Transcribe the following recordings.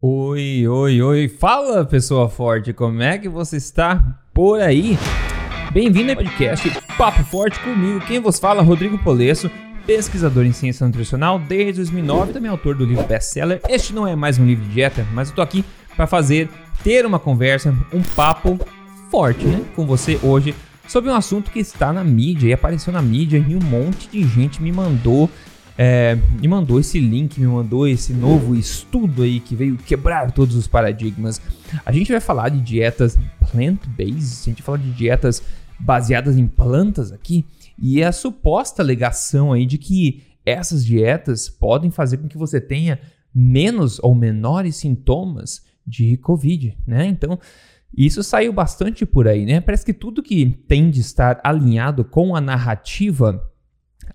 Oi, oi, oi. Fala, pessoa forte, como é que você está por aí? Bem-vindo ao podcast Papo Forte comigo. Quem vos fala, Rodrigo Polesso, pesquisador em ciência nutricional desde 2009 e também autor do livro best-seller. Este não é mais um livro de dieta, mas eu tô aqui para fazer, ter uma conversa, um papo forte, né, com você hoje sobre um assunto que está na mídia e apareceu na mídia e um monte de gente me mandou é, me mandou esse link, me mandou esse novo estudo aí que veio quebrar todos os paradigmas. A gente vai falar de dietas plant-based, a gente vai falar de dietas baseadas em plantas aqui, e a suposta alegação aí de que essas dietas podem fazer com que você tenha menos ou menores sintomas de Covid, né? Então, isso saiu bastante por aí, né? Parece que tudo que tem de estar alinhado com a narrativa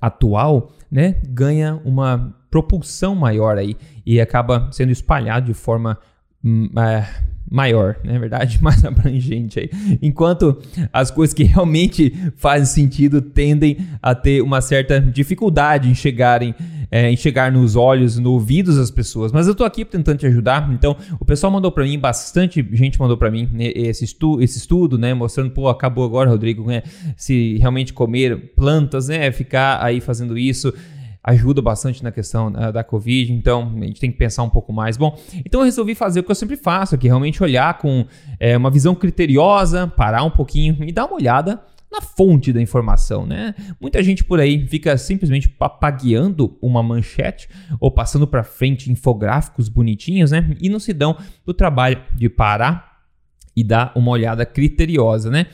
atual, né, ganha uma propulsão maior aí e acaba sendo espalhado de forma hum, é, maior, na né, verdade, mais abrangente aí. Enquanto as coisas que realmente fazem sentido tendem a ter uma certa dificuldade em chegarem é, em chegar nos olhos, nos ouvidos das pessoas. Mas eu tô aqui tentando te ajudar. Então, o pessoal mandou para mim, bastante gente mandou para mim né, esse, estu esse estudo, né? Mostrando, pô, acabou agora, Rodrigo, né? Se realmente comer plantas, né? Ficar aí fazendo isso ajuda bastante na questão uh, da Covid, então a gente tem que pensar um pouco mais. Bom, então eu resolvi fazer o que eu sempre faço, que é realmente olhar com é, uma visão criteriosa, parar um pouquinho e dar uma olhada na fonte da informação, né? Muita gente por aí fica simplesmente papagueando uma manchete ou passando para frente infográficos bonitinhos, né? E não se dão o trabalho de parar e dar uma olhada criteriosa, né?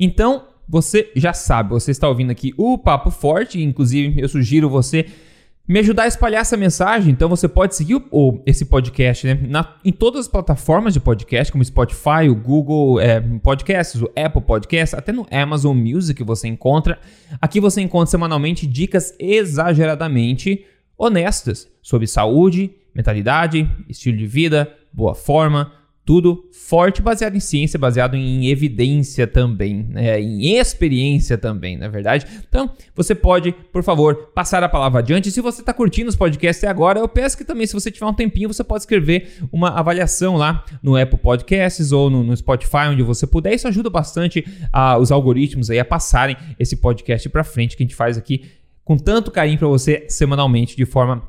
Então, você já sabe, você está ouvindo aqui o Papo Forte, inclusive eu sugiro você me ajudar a espalhar essa mensagem. Então você pode seguir o, esse podcast né, na, em todas as plataformas de podcast, como Spotify, o Google é, Podcasts, o Apple Podcasts, até no Amazon Music você encontra. Aqui você encontra semanalmente dicas exageradamente honestas sobre saúde, mentalidade, estilo de vida, boa forma tudo forte, baseado em ciência, baseado em evidência também, né? em experiência também, na é verdade. Então, você pode, por favor, passar a palavra adiante. Se você está curtindo os podcasts até agora, eu peço que também, se você tiver um tempinho, você pode escrever uma avaliação lá no Apple Podcasts ou no, no Spotify, onde você puder. Isso ajuda bastante a, os algoritmos aí a passarem esse podcast para frente que a gente faz aqui com tanto carinho para você semanalmente, de forma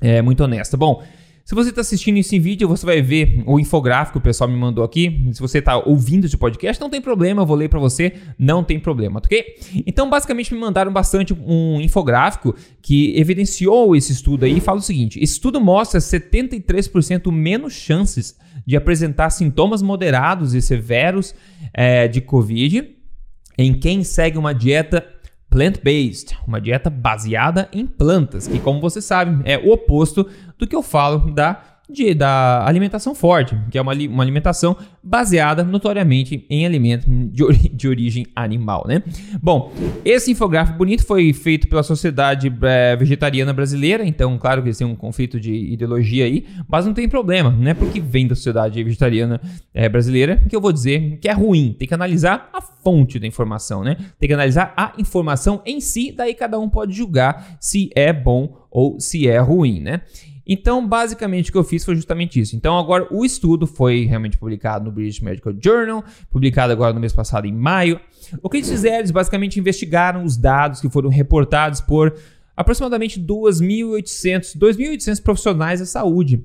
é, muito honesta. Bom, se você está assistindo isso em vídeo, você vai ver o infográfico que o pessoal me mandou aqui. Se você está ouvindo esse podcast, não tem problema, eu vou ler para você, não tem problema, ok? Então, basicamente, me mandaram bastante um infográfico que evidenciou esse estudo aí e fala o seguinte: esse estudo mostra 73% menos chances de apresentar sintomas moderados e severos é, de Covid em quem segue uma dieta plant-based, uma dieta baseada em plantas, que, como você sabe, é o oposto do que eu falo da de, da alimentação forte, que é uma, uma alimentação baseada notoriamente em alimentos de, ori de, origem animal, né? Bom, esse infográfico bonito foi feito pela Sociedade é, Vegetariana Brasileira, então, claro que têm um conflito de ideologia aí, mas não tem problema, não é porque vem da Sociedade Vegetariana é, Brasileira que eu vou dizer que é ruim. Tem que analisar a fonte da informação, né? Tem que analisar a informação em si, daí cada um pode julgar se é bom ou se é ruim, né? Então, basicamente, o que eu fiz foi justamente isso. Então, agora o estudo foi realmente publicado no British Medical Journal, publicado agora no mês passado, em maio. O que eles fizeram? Eles basicamente investigaram os dados que foram reportados por aproximadamente 2.800, 2.800 profissionais da saúde.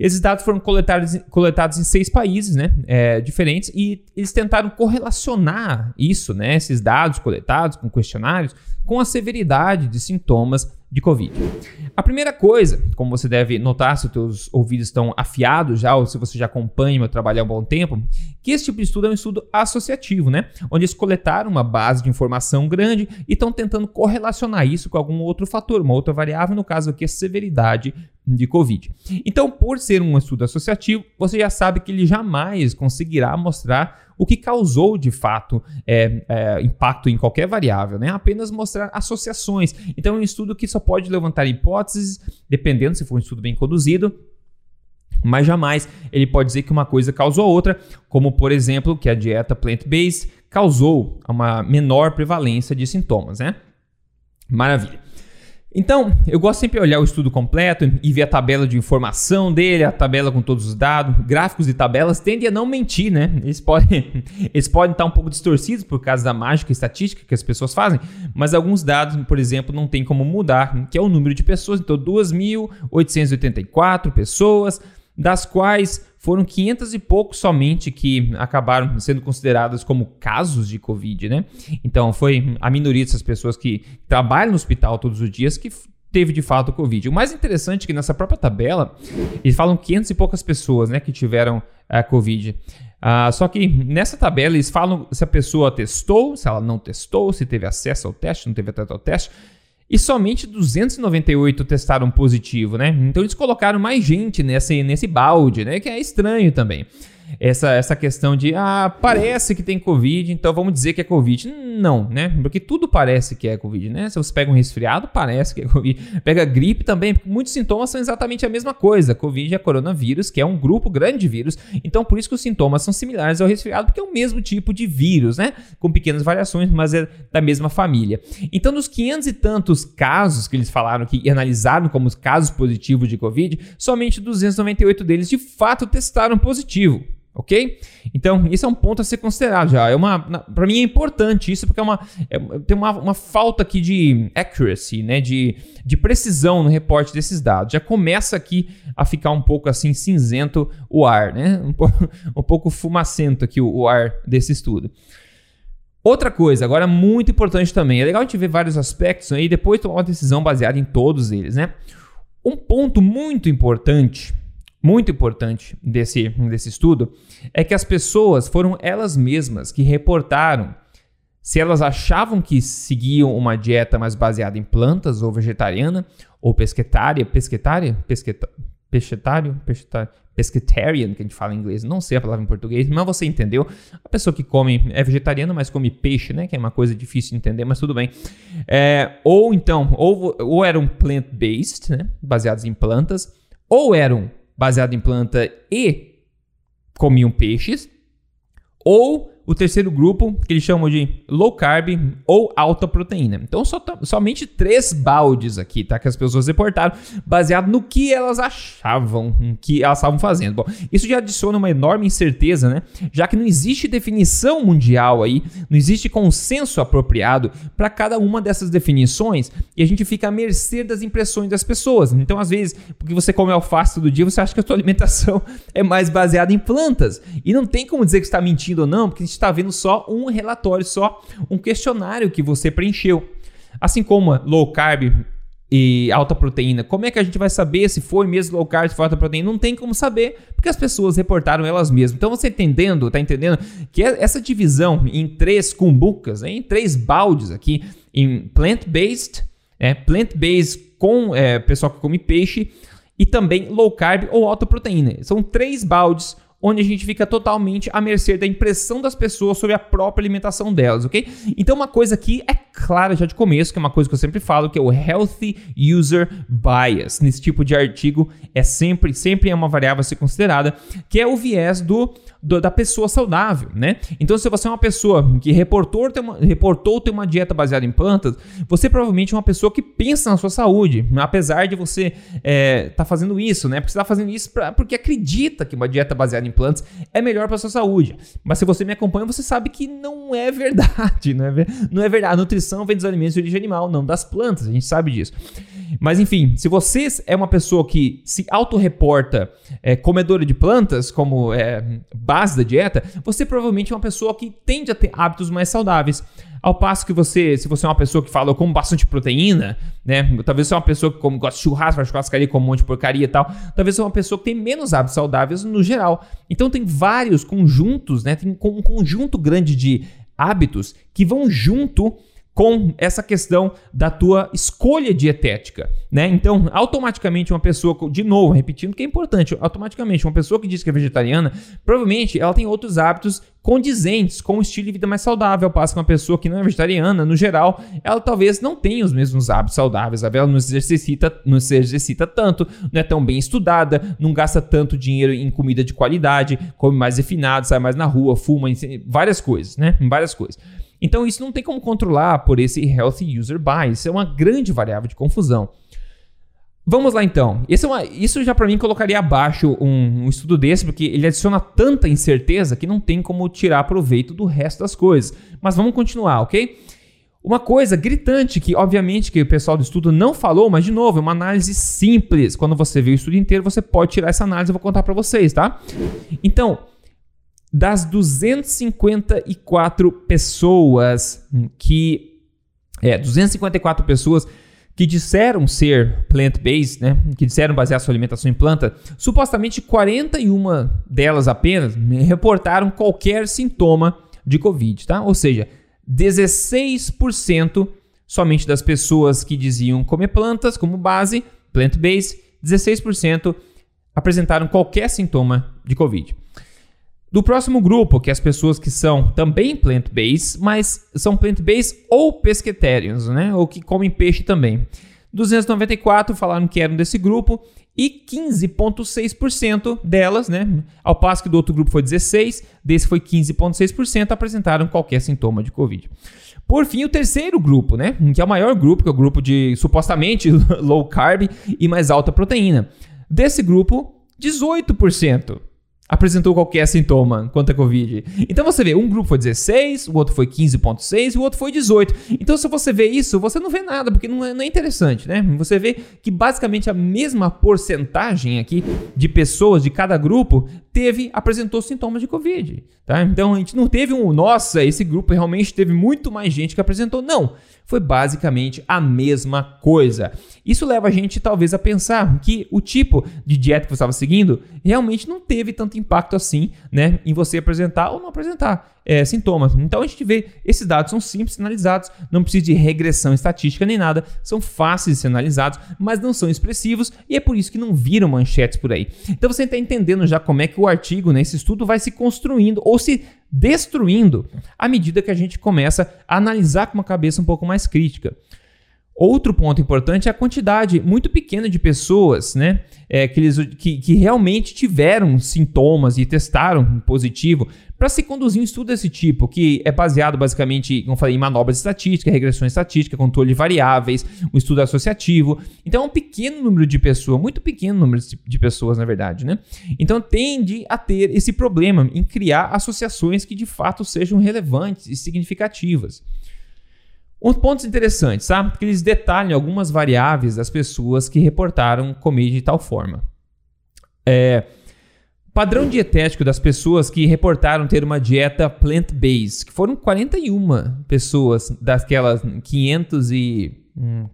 Esses dados foram coletados, coletados em seis países né, é, diferentes e eles tentaram correlacionar isso, né, esses dados coletados com questionários, com a severidade de sintomas de Covid. A primeira coisa, como você deve notar se os seus ouvidos estão afiados já, ou se você já acompanha meu trabalho há um bom tempo, que esse tipo de estudo é um estudo associativo, né? Onde eles coletaram uma base de informação grande e estão tentando correlacionar isso com algum outro fator, uma outra variável, no caso aqui a severidade de Covid. Então, por ser um estudo associativo, você já sabe que ele jamais conseguirá mostrar o que causou de fato é, é, impacto em qualquer variável, né? Apenas mostrar associações. Então, é um estudo que só pode levantar hipóteses, dependendo se for um estudo bem conduzido, mas jamais ele pode dizer que uma coisa causou outra, como por exemplo que a dieta plant-based causou uma menor prevalência de sintomas, né? Maravilha. Então, eu gosto sempre de olhar o estudo completo e ver a tabela de informação dele, a tabela com todos os dados. Gráficos e tabelas tendem a não mentir, né? Eles podem, eles podem estar um pouco distorcidos por causa da mágica estatística que as pessoas fazem, mas alguns dados, por exemplo, não tem como mudar, que é o número de pessoas. Então, 2.884 pessoas, das quais foram 500 e poucos somente que acabaram sendo consideradas como casos de Covid, né? Então foi a minoria dessas pessoas que trabalham no hospital todos os dias que teve de fato Covid. O mais interessante é que nessa própria tabela eles falam 500 e poucas pessoas, né, que tiveram a Covid. Uh, só que nessa tabela eles falam se a pessoa testou, se ela não testou, se teve acesso ao teste, não teve acesso ao teste e somente 298 testaram positivo, né? Então eles colocaram mais gente nesse, nesse balde, né? Que é estranho também essa, essa questão de, ah, parece que tem Covid, então vamos dizer que é Covid. Não, né? Porque tudo parece que é Covid, né? Se você pega um resfriado, parece que é Covid. Pega gripe também, porque muitos sintomas são exatamente a mesma coisa. Covid é coronavírus, que é um grupo grande de vírus, então por isso que os sintomas são similares ao resfriado, porque é o mesmo tipo de vírus, né? Com pequenas variações, mas é da mesma família. Então, dos 500 e tantos casos que eles falaram que analisaram como casos positivos de Covid, somente 298 deles de fato testaram positivo ok? Então, isso é um ponto a ser considerado já. É uma, para mim é importante isso porque é uma, é, tem uma, uma falta aqui de accuracy, né? De, de precisão no reporte desses dados. Já começa aqui a ficar um pouco assim cinzento o ar, né? Um, pouco, um pouco fumacento aqui o, o ar desse estudo. Outra coisa, agora muito importante também, é legal a gente ver vários aspectos e depois tomar uma decisão baseada em todos eles, né? Um ponto muito importante muito importante desse, desse estudo é que as pessoas foram elas mesmas que reportaram se elas achavam que seguiam uma dieta mais baseada em plantas ou vegetariana ou pesquetária, pesquetária, pesqueta, pesquetário, pesquetário, pescetarian, que a gente fala em inglês, não sei a palavra em português, mas você entendeu. A pessoa que come é vegetariana, mas come peixe, né? Que é uma coisa difícil de entender, mas tudo bem. É, ou então, ou, ou eram plant-based, né? Baseados em plantas, ou eram baseado em planta e comiam peixes, ou o terceiro grupo, que eles chamam de low carb ou alta proteína. Então, só, somente três baldes aqui, tá? Que as pessoas reportaram, baseado no que elas achavam que elas estavam fazendo. Bom, isso já adiciona uma enorme incerteza, né? Já que não existe definição mundial aí, não existe consenso apropriado para cada uma dessas definições e a gente fica à mercê das impressões das pessoas. Então, às vezes, porque você come alface todo dia, você acha que a sua alimentação é mais baseada em plantas. E não tem como dizer que está mentindo ou não, porque a gente está vendo só um relatório, só um questionário que você preencheu. Assim como low carb e alta proteína, como é que a gente vai saber se foi mesmo low carb, se foi alta proteína? Não tem como saber, porque as pessoas reportaram elas mesmas. Então você entendendo, tá entendendo que é essa divisão em três cumbucas, em três baldes aqui, em plant-based, é, plant-based com é, pessoal que come peixe e também low carb ou alta proteína. São três baldes onde a gente fica totalmente à mercê da impressão das pessoas sobre a própria alimentação delas, ok? Então, uma coisa aqui é clara já de começo, que é uma coisa que eu sempre falo, que é o Healthy User Bias. Nesse tipo de artigo, é sempre, sempre é uma variável a ser considerada, que é o viés do, do da pessoa saudável, né? Então, se você é uma pessoa que reportou ter uma, reportou ter uma dieta baseada em plantas, você provavelmente é uma pessoa que pensa na sua saúde, apesar de você estar é, tá fazendo isso, né? Porque você está fazendo isso pra, porque acredita que uma dieta baseada em implantes é melhor para sua saúde. Mas se você me acompanha, você sabe que não é verdade, não é, não é verdade. A nutrição vem dos alimentos de origem animal, não das plantas, a gente sabe disso. Mas enfim, se você é uma pessoa que se autorreporta é, comedora de plantas como é, base da dieta, você provavelmente é uma pessoa que tende a ter hábitos mais saudáveis. Ao passo que você, se você é uma pessoa que fala, eu como bastante proteína, né? Talvez você é uma pessoa que come, gosta de churrasco, faz churrascaria, come um monte de porcaria e tal. Talvez você é uma pessoa que tem menos hábitos saudáveis no geral. Então tem vários conjuntos, né? Tem um conjunto grande de hábitos que vão junto com essa questão da tua escolha dietética, né? Então, automaticamente uma pessoa, de novo, repetindo que é importante, automaticamente uma pessoa que diz que é vegetariana, provavelmente ela tem outros hábitos condizentes com um estilo de vida mais saudável, passa que uma pessoa que não é vegetariana, no geral, ela talvez não tenha os mesmos hábitos saudáveis, ela não se exercita, não se exercita tanto, não é tão bem estudada, não gasta tanto dinheiro em comida de qualidade, come mais refinado, sai mais na rua, fuma, várias coisas, né? Várias coisas. Então isso não tem como controlar por esse Healthy User Bias. Isso é uma grande variável de confusão. Vamos lá então. É uma, isso já para mim colocaria abaixo um, um, estudo desse, porque ele adiciona tanta incerteza que não tem como tirar proveito do resto das coisas. Mas vamos continuar, ok? Uma coisa gritante que, obviamente, que o pessoal do estudo não falou, mas de novo, é uma análise simples. Quando você vê o estudo inteiro, você pode tirar essa análise, eu vou contar para vocês, tá? Então, das 254 pessoas que é, 254 pessoas que disseram ser plant-based, né, que disseram basear sua alimentação em planta, supostamente 41 delas apenas reportaram qualquer sintoma de Covid, tá? Ou seja, 16% somente das pessoas que diziam comer plantas como base, plant-based, 16% apresentaram qualquer sintoma de Covid. Do próximo grupo, que é as pessoas que são também plant-based, mas são plant-based ou pesquetarians, né? Ou que comem peixe também. 294 falaram que eram desse grupo e 15,6% delas, né? Ao passo que do outro grupo foi 16, desse foi 15,6%, apresentaram qualquer sintoma de Covid. Por fim, o terceiro grupo, né? Que é o maior grupo, que é o grupo de supostamente low carb e mais alta proteína. Desse grupo, 18% apresentou qualquer sintoma quanto a Covid. Então você vê, um grupo foi 16, o outro foi 15,6 e o outro foi 18. Então se você vê isso, você não vê nada, porque não é, não é interessante, né? Você vê que basicamente a mesma porcentagem aqui de pessoas de cada grupo teve, apresentou sintomas de Covid, tá? Então a gente não teve um, nossa, esse grupo realmente teve muito mais gente que apresentou. Não, foi basicamente a mesma coisa. Isso leva a gente talvez a pensar que o tipo de dieta que você estava seguindo realmente não teve tanto impacto assim, né, em você apresentar ou não apresentar é, sintomas. Então a gente vê esses dados são simples analisados, não precisa de regressão estatística nem nada, são fáceis de ser analisados, mas não são expressivos e é por isso que não viram manchetes por aí. Então você está entendendo já como é que o artigo, né, esse estudo vai se construindo ou se destruindo à medida que a gente começa a analisar com uma cabeça um pouco mais crítica. Outro ponto importante é a quantidade muito pequena de pessoas né, é, que, eles, que, que realmente tiveram sintomas e testaram positivo para se conduzir um estudo desse tipo, que é baseado basicamente, como falei, em manobras estatísticas, regressão estatística, controle de variáveis, um estudo associativo. Então é um pequeno número de pessoas, muito pequeno número de pessoas, na verdade, né? Então tende a ter esse problema em criar associações que de fato sejam relevantes e significativas. Um pontos interessantes, sabe? Que eles detalham algumas variáveis das pessoas que reportaram comer de tal forma. É, padrão dietético das pessoas que reportaram ter uma dieta plant-based, que foram 41 pessoas daquelas 500 e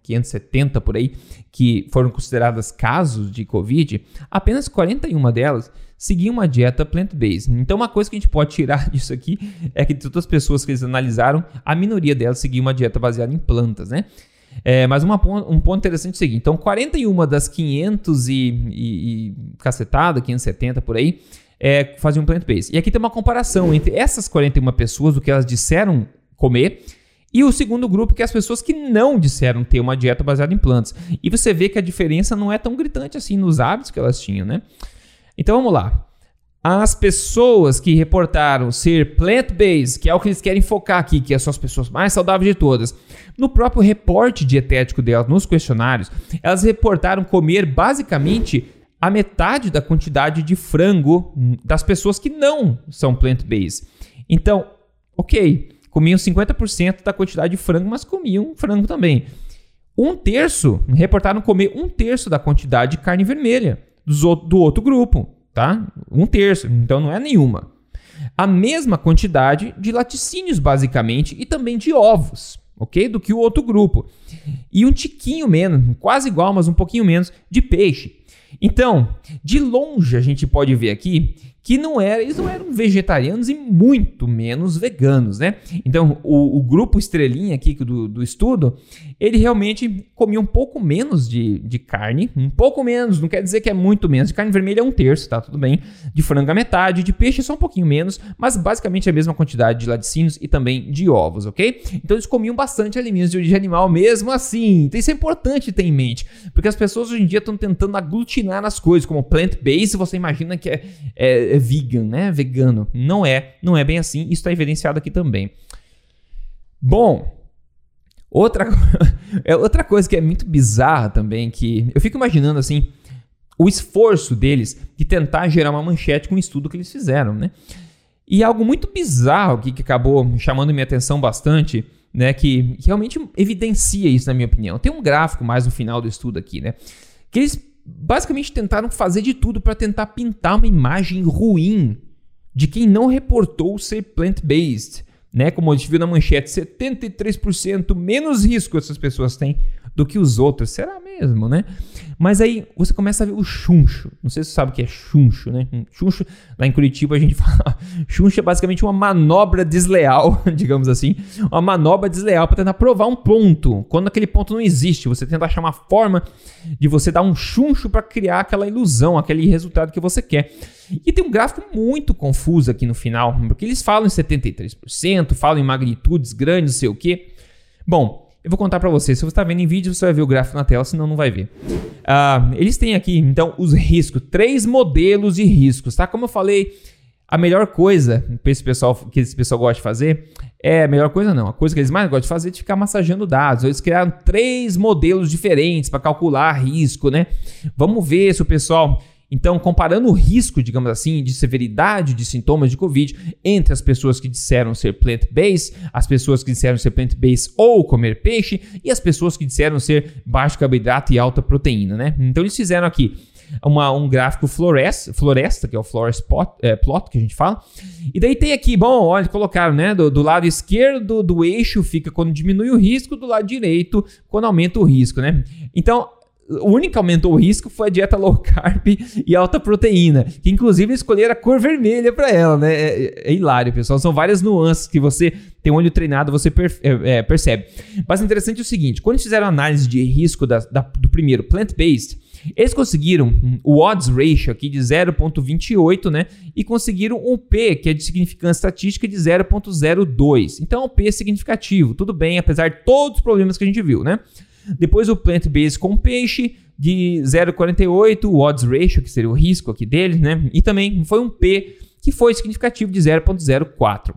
570 hum, por aí, que foram consideradas casos de Covid, apenas 41 delas seguiam uma dieta plant-based. Então, uma coisa que a gente pode tirar disso aqui é que de todas as pessoas que eles analisaram, a minoria delas seguia uma dieta baseada em plantas, né? É, mas uma, um ponto interessante é o seguinte: então, 41 das 500 e, e, e cacetada, 570 por aí, é, faziam plant-based. E aqui tem uma comparação entre essas 41 pessoas, do que elas disseram comer, e o segundo grupo, que é as pessoas que não disseram ter uma dieta baseada em plantas. E você vê que a diferença não é tão gritante assim nos hábitos que elas tinham, né? Então vamos lá. As pessoas que reportaram ser plant-based, que é o que eles querem focar aqui, que são as pessoas mais saudáveis de todas, no próprio reporte dietético delas, nos questionários, elas reportaram comer basicamente a metade da quantidade de frango das pessoas que não são plant-based. Então, ok, comiam 50% da quantidade de frango, mas comiam frango também. Um terço reportaram comer um terço da quantidade de carne vermelha do outro grupo, tá? Um terço, então não é nenhuma. A mesma quantidade de laticínios, basicamente, e também de ovos, ok? Do que o outro grupo. E um tiquinho menos, quase igual, mas um pouquinho menos, de peixe. Então, de longe a gente pode ver aqui que não era, eles não eram vegetarianos e muito menos veganos, né? Então, o, o grupo estrelinha aqui do, do, estudo, ele realmente comia um pouco menos de, de carne, um pouco menos, não quer dizer que é muito menos. De carne vermelha é um terço, tá? Tudo bem. De frango a metade, de peixe só um pouquinho menos, mas basicamente a mesma quantidade de laticínios e também de ovos, ok? Então, eles comiam bastante alimentos de origem animal mesmo assim. Então, isso é importante ter em mente, porque as pessoas hoje em dia estão tentando aglutinar as coisas, como plant-based, você imagina que é, é é vegan, né? Vegano. Não é, não é bem assim. Isso está evidenciado aqui também. Bom, outra, é outra coisa que é muito bizarra também, que eu fico imaginando assim, o esforço deles de tentar gerar uma manchete com o estudo que eles fizeram, né? E algo muito bizarro aqui que acabou chamando minha atenção bastante, né? Que, realmente evidencia isso, na minha opinião. Tem um gráfico mais no final do estudo aqui, né? Que eles basicamente tentaram fazer de tudo para tentar pintar uma imagem ruim de quem não reportou ser plant-based. Né? Como a gente viu na manchete, 73% menos risco essas pessoas têm do que os outros. Será mesmo, né? Mas aí você começa a ver o chuncho. Não sei se você sabe o que é chuncho, né? Chuncho, lá em Curitiba a gente fala. Chuncho é basicamente uma manobra desleal, digamos assim. Uma manobra desleal para tentar provar um ponto. Quando aquele ponto não existe, você tenta achar uma forma de você dar um chuncho para criar aquela ilusão, aquele resultado que você quer. E tem um gráfico muito confuso aqui no final, porque eles falam em 73%, falam em magnitudes grandes, não sei o quê. Bom, eu vou contar para você. Se você está vendo em vídeo, você vai ver o gráfico na tela, senão não vai ver. Uh, eles têm aqui, então, os riscos. Três modelos de riscos, tá? Como eu falei, a melhor coisa que esse pessoal, que esse pessoal gosta de fazer é a melhor coisa não. A coisa que eles mais gostam de fazer é de ficar massageando dados. Eles criaram três modelos diferentes para calcular risco, né? Vamos ver se o pessoal então, comparando o risco, digamos assim, de severidade de sintomas de Covid entre as pessoas que disseram ser plant-based, as pessoas que disseram ser plant-based ou comer peixe e as pessoas que disseram ser baixo carboidrato e alta proteína, né? Então, eles fizeram aqui uma, um gráfico floresta, floresta, que é o florest plot, é, plot que a gente fala. E daí tem aqui, bom, olha, colocaram, né? Do, do, lado esquerdo do eixo fica quando diminui o risco, do lado direito quando aumenta o risco, né? Então, o único que aumentou o risco foi a dieta low carb e alta proteína, que inclusive escolheram a cor vermelha para ela, né? É, é, é, hilário, pessoal. São várias nuances que você tem um olho treinado, você é, é, percebe. Mas interessante é o seguinte: quando eles fizeram a análise de risco da, da, do primeiro plant-based, eles conseguiram o odds ratio aqui de 0.28, né? E conseguiram um P, que é de significância estatística, de 0.02. Então, o P significativo, tudo bem, apesar de todos os problemas que a gente viu, né? Depois o plant-based com peixe de 0,48, o odds ratio, que seria o risco aqui dele, né? E também foi um P que foi significativo de 0,04.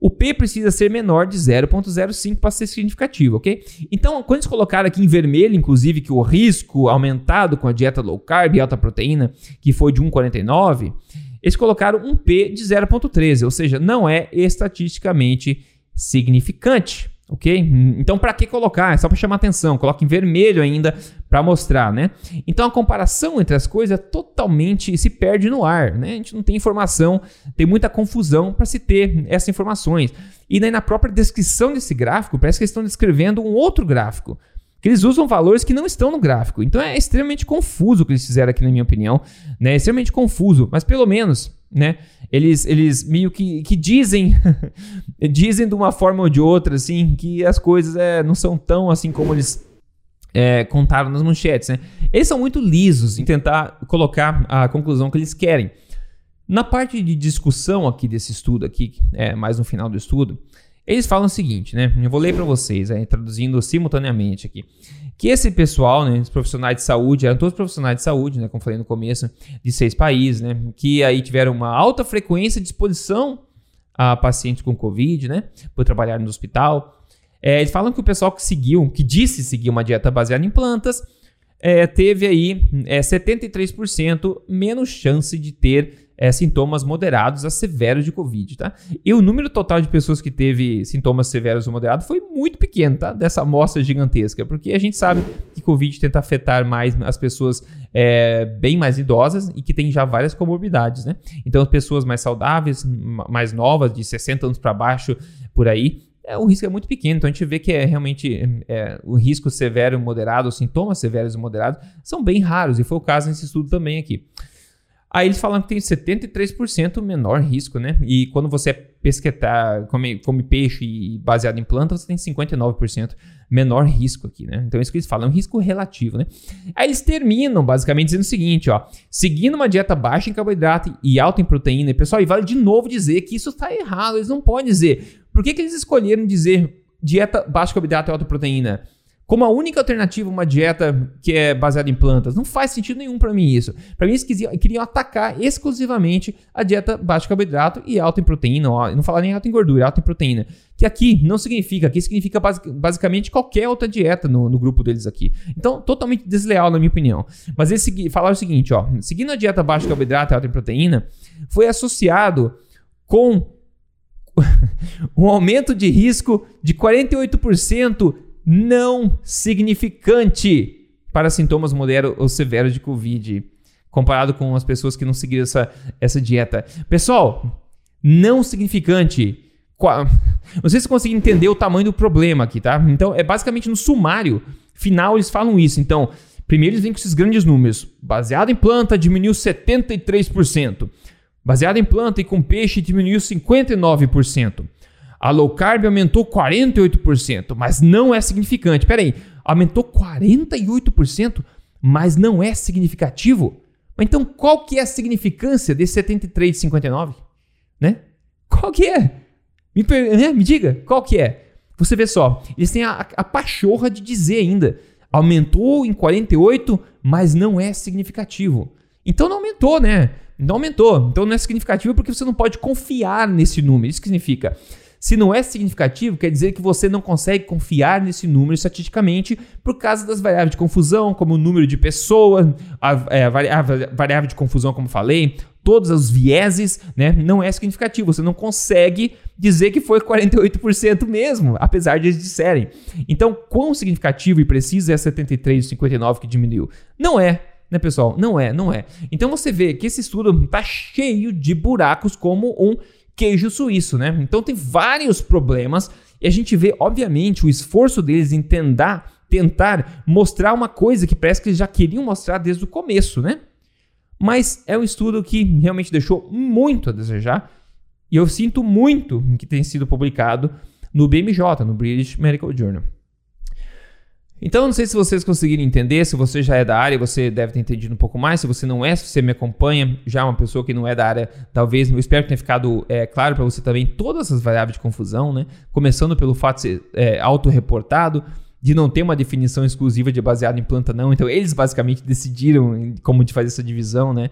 O P precisa ser menor de 0,05 para ser significativo, ok? Então, quando eles colocaram aqui em vermelho, inclusive, que o risco aumentado com a dieta low carb e alta proteína, que foi de 1,49, eles colocaram um P de 0,13, ou seja, não é estatisticamente significante ok? Então, para que colocar? É só para chamar atenção. Coloca em vermelho ainda para mostrar, né? Então, a comparação entre as coisas é totalmente se perde no ar, né? A gente não tem informação, tem muita confusão para se ter essas informações. E daí na própria descrição desse gráfico, parece que eles estão descrevendo um outro gráfico. Que eles usam valores que não estão no gráfico. Então é extremamente confuso o que eles fizeram aqui, na minha opinião. Né? É extremamente confuso. Mas pelo menos né? Eles, eles meio que, que dizem, dizem de uma forma ou de outra, assim, que as coisas é, não são tão assim como eles é, contaram nas manchetes, né? Eles são muito lisos em tentar colocar a conclusão que eles querem. Na parte de discussão aqui desse estudo aqui, é, mais no final do estudo, eles falam o seguinte, né? Eu vou ler para vocês, é, traduzindo simultaneamente aqui que esse pessoal, né, os profissionais de saúde, eram todos profissionais de saúde, né, como falei no começo, de seis países, né, que aí tiveram uma alta frequência de exposição a pacientes com Covid, né, por trabalhar no hospital. É, eles falam que o pessoal que seguiu, que disse seguir uma dieta baseada em plantas, é, teve aí é, 73% menos chance de ter é, sintomas moderados a severos de Covid, tá? E o número total de pessoas que teve sintomas severos ou moderados foi muito pequeno, tá? Dessa amostra gigantesca, porque a gente sabe que Covid tenta afetar mais as pessoas é, bem mais idosas e que tem já várias comorbidades, né? Então, pessoas mais saudáveis, mais novas, de 60 anos para baixo, por aí, é, o risco é muito pequeno. Então a gente vê que é realmente é, o risco severo e moderado, os sintomas severos e moderados são bem raros, e foi o caso nesse estudo também aqui. Aí eles falam que tem 73% menor risco, né? E quando você é pesquetar, come, come peixe baseado em planta, você tem 59% menor risco aqui, né? Então é isso que eles falam, é um risco relativo, né? Aí eles terminam basicamente dizendo o seguinte, ó, seguindo uma dieta baixa em carboidrato e alta em proteína, e pessoal, e vale de novo dizer que isso está errado, eles não podem dizer. Por que, que eles escolheram dizer dieta baixa em carboidrato e alta proteína? Como a única alternativa uma dieta que é baseada em plantas. Não faz sentido nenhum para mim isso. Para mim eles queriam, atacar exclusivamente a dieta baixa carboidrato e alta em proteína, ó, não falar nem alta em gordura, alta em proteína. Que aqui não significa, aqui significa basic, basicamente qualquer outra dieta no, no, grupo deles aqui. Então, totalmente desleal na minha opinião. Mas eles falaram o seguinte, ó, seguindo a dieta baixa carboidrato e alta em proteína, foi associado com um aumento de risco de 48% não significante para sintomas modernos ou severos de Covid, comparado com as pessoas que não seguiram essa, essa dieta. Pessoal, não significante. Não sei se conseguem entender o tamanho do problema aqui, tá? Então, é basicamente no sumário final eles falam isso. Então, primeiro eles vêm com esses grandes números. Baseado em planta, diminuiu 73%. Baseado em planta e com peixe, diminuiu 59%. A low carb aumentou 48%, mas não é significante. Pera aí, aumentou 48%, mas não é significativo? Então, qual que é a significância desse 73 de 59? Né? Qual que é? Me, né? Me diga, qual que é? Você vê só, eles têm a, a pachorra de dizer ainda. Aumentou em 48, mas não é significativo. Então não aumentou, né? Não aumentou. Então não é significativo porque você não pode confiar nesse número. Isso significa. Se não é significativo, quer dizer que você não consegue confiar nesse número estatisticamente por causa das variáveis de confusão, como o número de pessoas, a, é, a variável de confusão, como falei, todos os vieses, né? Não é significativo. Você não consegue dizer que foi 48% mesmo, apesar de eles disserem. Então, quão significativo e preciso é 73,59 que diminuiu? Não é né, pessoal? Não é, não é. Então você vê que esse estudo tá cheio de buracos como um queijo suíço, né? Então tem vários problemas e a gente vê, obviamente, o esforço deles em tentar, tentar mostrar uma coisa que parece que eles já queriam mostrar desde o começo, né? Mas é um estudo que realmente deixou muito a desejar e eu sinto muito que tenha sido publicado no BMJ, no British Medical Journal. Então, não sei se vocês conseguiram entender, se você já é da área, você deve ter entendido um pouco mais. Se você não é, se você me acompanha, já é uma pessoa que não é da área, talvez, eu espero que tenha ficado é, claro para você também todas as variáveis de confusão, né? Começando pelo fato de ser é, autorreportado, de não ter uma definição exclusiva de baseado em planta, não. Então, eles basicamente decidiram como de fazer essa divisão, né?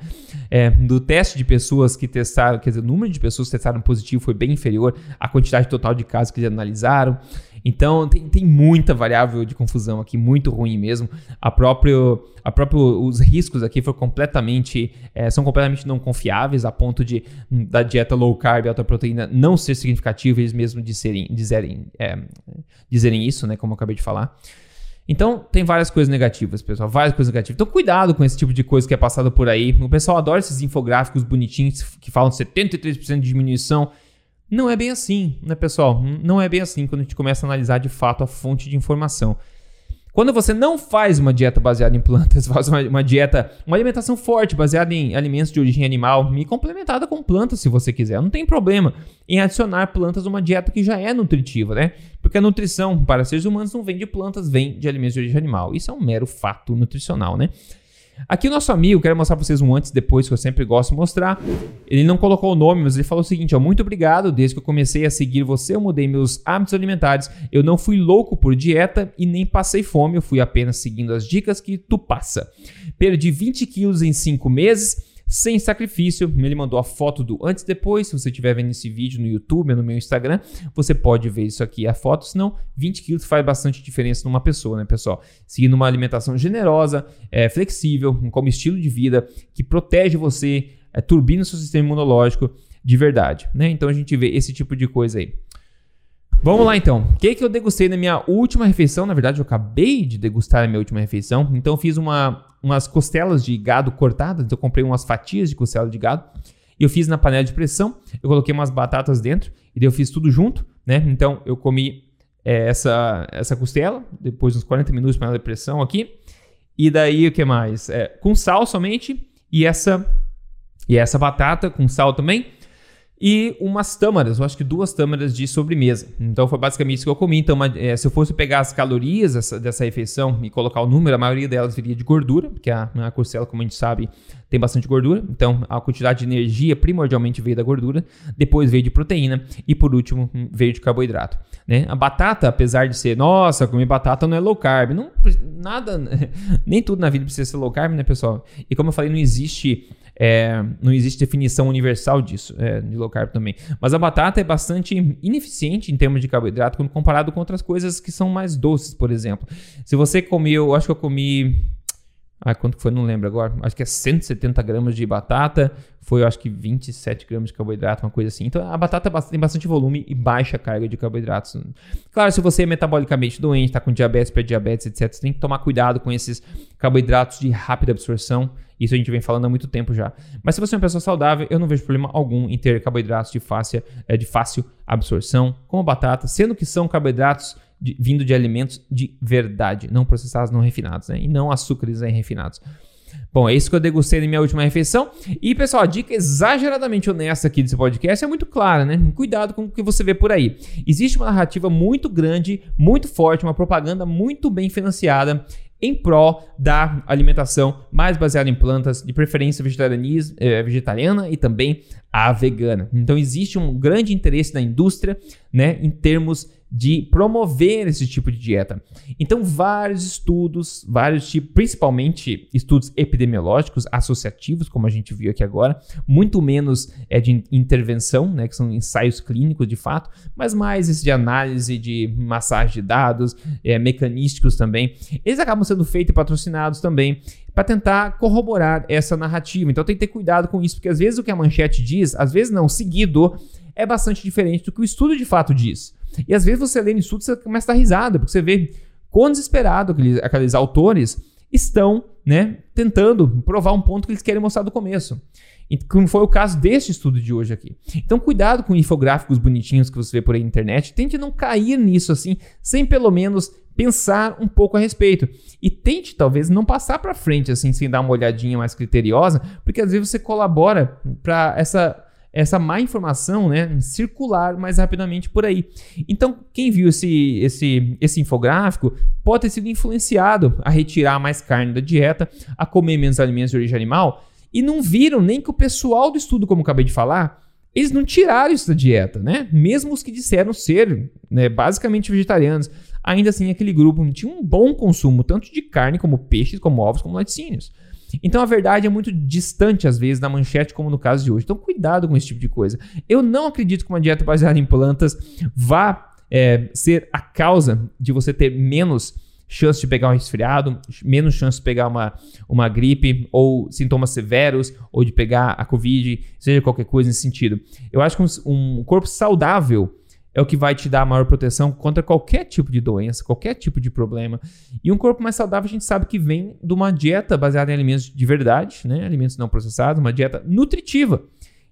É, do teste de pessoas que testaram, quer dizer, o número de pessoas que testaram positivo foi bem inferior à quantidade total de casos que eles analisaram. Então tem, tem muita variável de confusão aqui, muito ruim mesmo. A próprio, a próprio, os riscos aqui foram completamente, é, são completamente não confiáveis, a ponto de hum, da dieta low carb alta proteína não ser significativa, eles mesmos disserem, dizerem, é, dizerem isso, né, como eu acabei de falar. Então, tem várias coisas negativas, pessoal. Várias coisas negativas. Então, cuidado com esse tipo de coisa que é passada por aí. O pessoal adora esses infográficos bonitinhos que falam 73% de diminuição. Não é bem assim, né, pessoal? Não é bem assim quando a gente começa a analisar de fato a fonte de informação. Quando você não faz uma dieta baseada em plantas, faz uma, uma, dieta, uma alimentação forte baseada em alimentos de origem animal e complementada com plantas, se você quiser, não tem problema em adicionar plantas numa dieta que já é nutritiva, né? Porque a nutrição para seres humanos não vem de plantas, vem de alimentos de origem animal. Isso é um mero fato nutricional, né? Aqui o nosso amigo, quero mostrar para vocês um antes e depois que eu sempre gosto de mostrar. Ele não colocou o nome, mas ele falou o seguinte: ó, muito obrigado. Desde que eu comecei a seguir você, eu mudei meus hábitos alimentares. Eu não fui louco por dieta e nem passei fome. Eu fui apenas seguindo as dicas que tu passa. Perdi 20 quilos em 5 meses sem sacrifício. Ele mandou a foto do antes e depois. Se você estiver vendo esse vídeo no YouTube ou no meu Instagram, você pode ver isso aqui, a foto. Senão, 20 quilos faz bastante diferença numa pessoa, né, pessoal? Seguindo uma alimentação generosa, é, flexível, como estilo de vida que protege você, é, turbina o seu sistema imunológico de verdade, né? Então a gente vê esse tipo de coisa aí. Vamos lá então. O que, que eu degustei na minha última refeição? Na verdade, eu acabei de degustar a minha última refeição. Então, eu fiz uma, umas costelas de gado cortadas. Então, eu comprei umas fatias de costela de gado. E eu fiz na panela de pressão. Eu coloquei umas batatas dentro. E daí eu fiz tudo junto, né? Então, eu comi é, essa, essa costela. Depois uns 40 minutos panela de pressão aqui. E daí, o que mais? É, com sal somente. E essa, e essa batata com sal também. E umas tâmaras, eu acho que duas tâmaras de sobremesa. Então foi basicamente isso que eu comi. Então, é, se eu fosse pegar as calorias dessa, dessa, refeição e colocar o número, a maioria delas viria de gordura, porque a, a costela, como a gente sabe, tem bastante gordura. Então a quantidade de energia primordialmente veio da gordura, depois veio de proteína e por último veio de carboidrato. Né? A batata, apesar de ser, nossa, comer batata não é low carb, não nada, nem tudo na vida precisa ser low carb, né, pessoal? E como eu falei, não existe é, não existe definição universal disso, é, de low carb também. Mas a batata é bastante ineficiente em termos de carboidrato quando comparado com outras coisas que são mais doces, por exemplo. Se você comeu, acho que eu comi ah, quanto que foi? Não lembro agora. Acho que é 170 gramas de batata. Foi, acho que 27 gramas de carboidrato, uma coisa assim. Então, a batata tem bastante volume e baixa carga de carboidratos. Claro, se você é metabolicamente doente, está com diabetes, pré-diabetes, etc., você tem que tomar cuidado com esses carboidratos de rápida absorção. Isso a gente vem falando há muito tempo já. Mas se você é uma pessoa saudável, eu não vejo problema algum em ter carboidratos de fácil, é, de fácil absorção, como a batata, sendo que são carboidratos de, vindo de alimentos de verdade, não processados, não refinados, né? E não açúcares aí refinados. Bom, é isso que eu degustei na minha última refeição. E, pessoal, a dica exageradamente honesta aqui desse podcast é muito clara, né? Cuidado com o que você vê por aí. Existe uma narrativa muito grande, muito forte, uma propaganda muito bem financiada em prol da alimentação mais baseada em plantas, de preferência eh, vegetariana e também a vegana. Então existe um grande interesse da indústria, né, em termos de promover esse tipo de dieta. Então, vários estudos, vários tipos, principalmente estudos epidemiológicos associativos, como a gente viu aqui agora, muito menos é de intervenção, né, que são ensaios clínicos de fato, mas mais esse de análise de massagem de dados, é, mecanísticos também. Eles acabam sendo feitos e patrocinados também para tentar corroborar essa narrativa. Então tem que ter cuidado com isso, porque às vezes o que a manchete diz, às vezes não, seguido, é bastante diferente do que o estudo de fato diz. E às vezes você lê no estudo você começa a dar risada, porque você vê quão desesperado aqueles, aqueles autores estão né, tentando provar um ponto que eles querem mostrar do começo. Como foi o caso deste estudo de hoje aqui. Então, cuidado com infográficos bonitinhos que você vê por aí na internet. Tente não cair nisso assim, sem pelo menos pensar um pouco a respeito. E tente, talvez, não passar para frente assim, sem dar uma olhadinha mais criteriosa, porque às vezes você colabora para essa essa má informação né, circular mais rapidamente por aí. Então, quem viu esse, esse, esse infográfico pode ter sido influenciado a retirar mais carne da dieta, a comer menos alimentos de origem animal, e não viram nem que o pessoal do estudo, como acabei de falar, eles não tiraram isso da dieta, né? Mesmo os que disseram ser né, basicamente vegetarianos, ainda assim aquele grupo tinha um bom consumo tanto de carne como peixes, como ovos, como laticínios. Então a verdade é muito distante, às vezes, da manchete, como no caso de hoje. Então cuidado com esse tipo de coisa. Eu não acredito que uma dieta baseada em plantas vá é, ser a causa de você ter menos chance de pegar um resfriado, menos chance de pegar uma, uma gripe ou sintomas severos, ou de pegar a Covid, seja qualquer coisa nesse sentido. Eu acho que um, um corpo saudável é o que vai te dar maior proteção contra qualquer tipo de doença, qualquer tipo de problema. E um corpo mais saudável a gente sabe que vem de uma dieta baseada em alimentos de verdade, né? alimentos não processados, uma dieta nutritiva.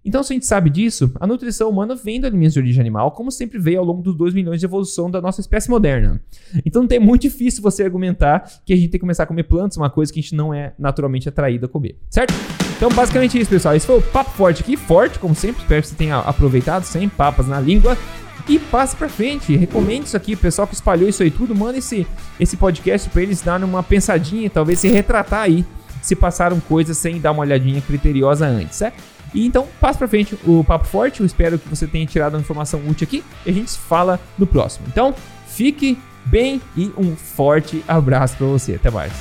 Então, se a gente sabe disso, a nutrição humana vem de alimentos de origem animal, como sempre veio ao longo dos 2 milhões de evolução da nossa espécie moderna. Então, não é muito difícil você argumentar que a gente tem que começar a comer plantas, uma coisa que a gente não é naturalmente atraído a comer, certo? Então, basicamente isso, pessoal. Esse foi o Papo Forte aqui, forte, como sempre. Espero que você tenha aproveitado, sem papas na língua e passe pra frente. Recomendo isso aqui, o pessoal que espalhou isso aí tudo, manda esse, esse podcast pra eles darem uma pensadinha, talvez se retratar aí, se passaram coisas sem dar uma olhadinha criteriosa antes, certo? E então, passe pra frente o Papo Forte, eu espero que você tenha tirado uma informação útil aqui e a gente se fala no próximo. Então, fique bem e um forte abraço para você. Até mais.